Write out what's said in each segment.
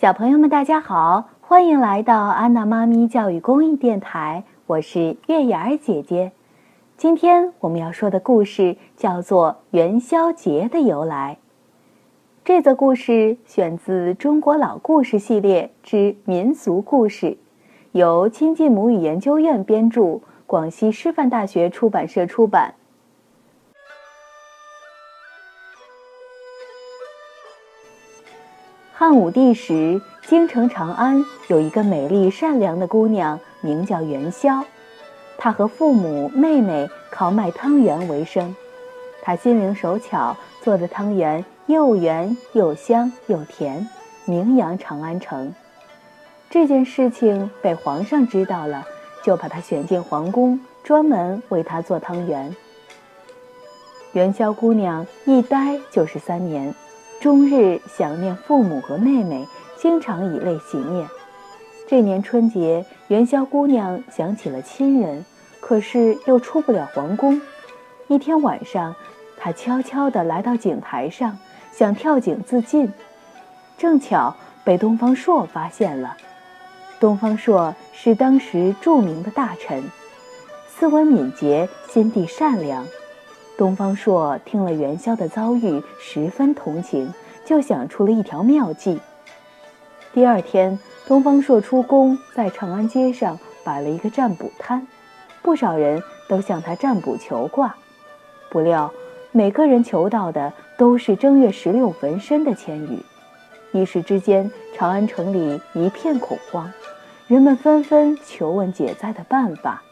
小朋友们，大家好，欢迎来到安娜妈咪教育公益电台，我是月牙儿姐姐。今天我们要说的故事叫做《元宵节的由来》。这则故事选自《中国老故事系列之民俗故事》，由亲近母语研究院编著，广西师范大学出版社出版。汉武帝时，京城长安有一个美丽善良的姑娘，名叫元宵。她和父母、妹妹靠卖汤圆为生。她心灵手巧，做的汤圆又圆又香又甜，名扬长安城。这件事情被皇上知道了，就把她选进皇宫，专门为她做汤圆。元宵姑娘一待就是三年。终日想念父母和妹妹，经常以泪洗面。这年春节，元宵姑娘想起了亲人，可是又出不了皇宫。一天晚上，她悄悄地来到井台上，想跳井自尽，正巧被东方朔发现了。东方朔是当时著名的大臣，斯文敏捷，心地善良。东方朔听了元宵的遭遇，十分同情，就想出了一条妙计。第二天，东方朔出宫，在长安街上摆了一个占卜摊，不少人都向他占卜求卦。不料，每个人求到的都是正月十六纹身的签语。一时之间，长安城里一片恐慌，人们纷纷求问解灾的办法。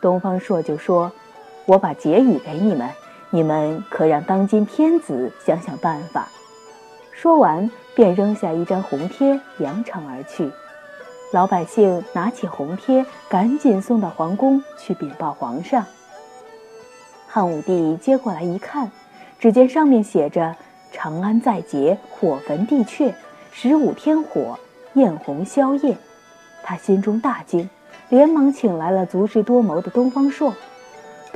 东方朔就说。我把结语给你们，你们可让当今天子想想办法。说完，便扔下一张红贴，扬长而去。老百姓拿起红贴，赶紧送到皇宫去禀报皇上。汉武帝接过来一看，只见上面写着“长安在劫，火焚地阙，十五天火，焰红宵夜”。他心中大惊，连忙请来了足智多谋的东方朔。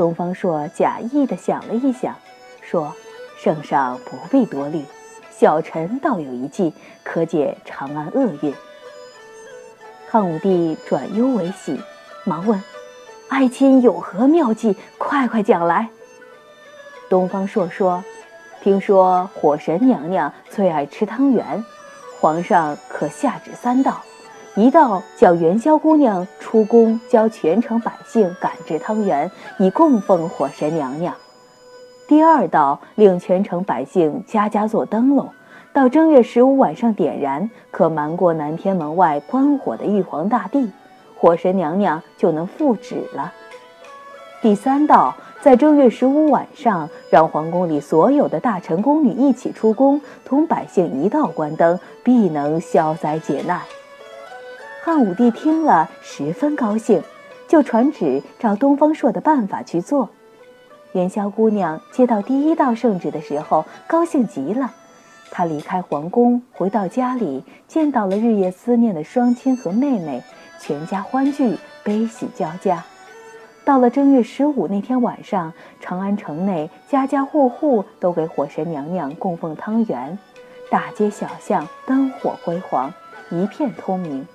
东方朔假意的想了一想，说：“圣上不必多虑，小臣倒有一计，可解长安厄运。”汉武帝转忧为喜，忙问：“爱卿有何妙计？快快讲来。”东方朔说：“听说火神娘娘最爱吃汤圆，皇上可下旨三道。”一道叫元宵姑娘出宫，教全城百姓赶制汤圆，以供奉火神娘娘；第二道令全城百姓家家做灯笼，到正月十五晚上点燃，可瞒过南天门外观火的玉皇大帝，火神娘娘就能复旨了。第三道在正月十五晚上，让皇宫里所有的大臣宫女一起出宫，同百姓一道关灯，必能消灾解难。汉武帝听了十分高兴，就传旨照东方朔的办法去做。元宵姑娘接到第一道圣旨的时候，高兴极了。她离开皇宫，回到家里，见到了日夜思念的双亲和妹妹，全家欢聚，悲喜交加。到了正月十五那天晚上，长安城内家家户户都给火神娘娘供奉汤圆，大街小巷灯火辉煌，一片通明。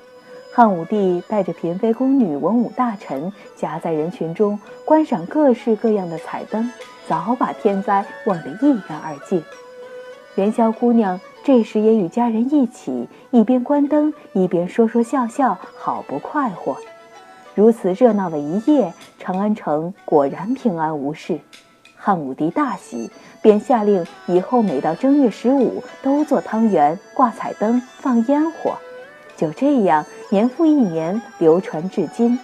汉武帝带着嫔妃、宫女、文武大臣，夹在人群中观赏各式各样的彩灯，早把天灾忘得一干二净。元宵姑娘这时也与家人一起，一边关灯，一边说说笑笑，好不快活。如此热闹了一夜，长安城果然平安无事。汉武帝大喜，便下令以后每到正月十五都做汤圆、挂彩灯、放烟火。就这样，年复一年，流传至今。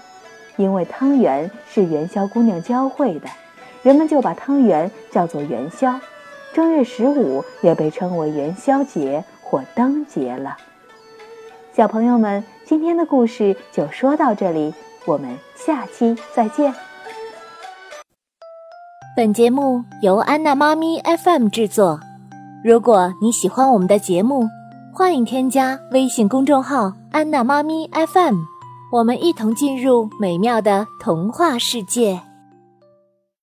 因为汤圆是元宵姑娘教会的，人们就把汤圆叫做元宵。正月十五也被称为元宵节或灯节了。小朋友们，今天的故事就说到这里，我们下期再见。本节目由安娜妈咪 FM 制作。如果你喜欢我们的节目，欢迎添加微信公众号“安娜妈咪 FM”，我们一同进入美妙的童话世界。